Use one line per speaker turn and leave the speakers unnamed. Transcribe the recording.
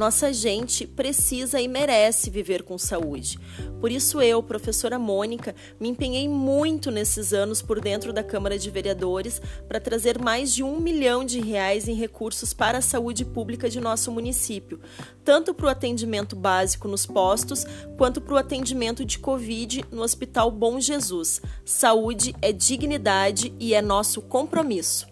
Nossa gente precisa e merece viver com saúde. Por isso eu, professora Mônica, me empenhei muito nesses anos por dentro da Câmara de Vereadores para trazer mais de um milhão de reais em recursos para a saúde pública de nosso município, tanto para o atendimento básico nos postos, quanto para o atendimento de Covid no Hospital Bom Jesus. Saúde é dignidade e é nosso compromisso.